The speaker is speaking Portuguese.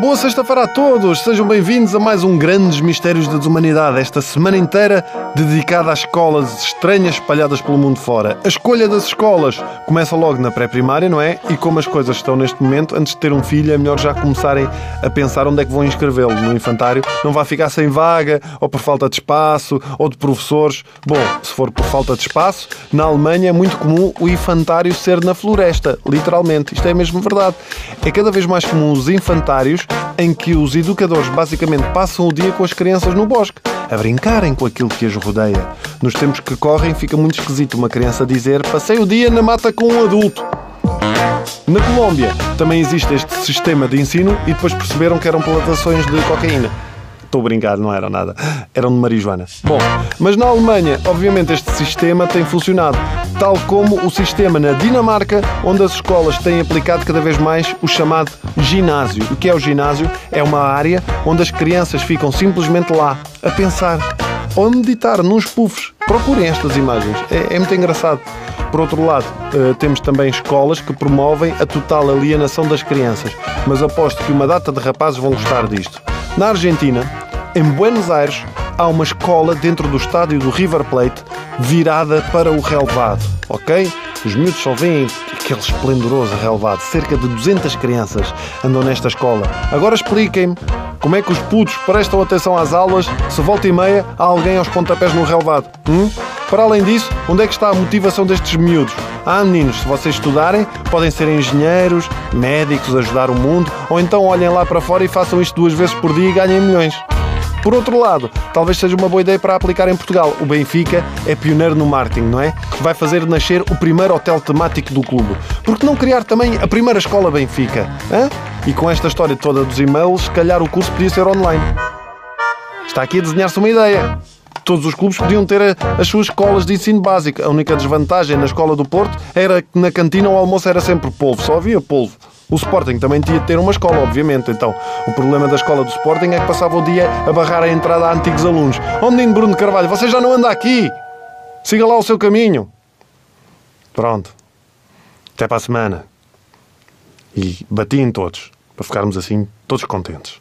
Boa sexta-feira a todos. Sejam bem-vindos a mais um Grandes Mistérios da Desumanidade. Esta semana inteira dedicada às escolas estranhas espalhadas pelo mundo fora. A escolha das escolas começa logo na pré-primária, não é? E como as coisas estão neste momento, antes de ter um filho, é melhor já começarem a pensar onde é que vão inscrevê-lo no infantário. Não vai ficar sem vaga, ou por falta de espaço, ou de professores. Bom, se for por falta de espaço, na Alemanha é muito comum o infantário ser na floresta, literalmente. Isto é mesmo verdade. É cada vez mais comum os infantários em que os educadores basicamente passam o dia com as crianças no bosque, a brincarem com aquilo que as rodeia. Nos tempos que correm, fica muito esquisito uma criança dizer passei o dia na mata com um adulto. Na Colômbia também existe este sistema de ensino e depois perceberam que eram plantações de cocaína. Estou a brincar, não eram nada. Eram de marijuana. Bom, mas na Alemanha, obviamente, este sistema tem funcionado. Tal como o sistema na Dinamarca, onde as escolas têm aplicado cada vez mais o chamado ginásio. O que é o ginásio? É uma área onde as crianças ficam simplesmente lá, a pensar ou a meditar nos puffs. Procurem estas imagens, é, é muito engraçado. Por outro lado, uh, temos também escolas que promovem a total alienação das crianças, mas aposto que uma data de rapazes vão gostar disto. Na Argentina, em Buenos Aires, há uma escola dentro do estádio do River Plate virada para o relevado, ok? Os miúdos só veem aquele esplendoroso relevado. Cerca de 200 crianças andam nesta escola. Agora expliquem-me como é que os putos prestam atenção às aulas se volta e meia há alguém aos pontapés no relevado. Hum? Para além disso, onde é que está a motivação destes miúdos? Ah, meninos, se vocês estudarem, podem ser engenheiros, médicos, ajudar o mundo, ou então olhem lá para fora e façam isto duas vezes por dia e ganhem milhões. Por outro lado, talvez seja uma boa ideia para aplicar em Portugal. O Benfica é pioneiro no marketing, não é? Vai fazer nascer o primeiro hotel temático do clube. Por que não criar também a primeira escola Benfica? Hã? E com esta história toda dos e-mails, se calhar o curso podia ser online. Está aqui a desenhar-se uma ideia. Todos os clubes podiam ter as suas escolas de ensino básico. A única desvantagem na escola do Porto era que na cantina o almoço era sempre polvo, só havia polvo. O Sporting também tinha de ter uma escola, obviamente. Então, o problema da escola do Sporting é que passava o dia a barrar a entrada a antigos alunos. Oh, menino Bruno Carvalho, você já não anda aqui! Siga lá o seu caminho. Pronto. Até para a semana. E bati em todos, para ficarmos assim, todos contentes.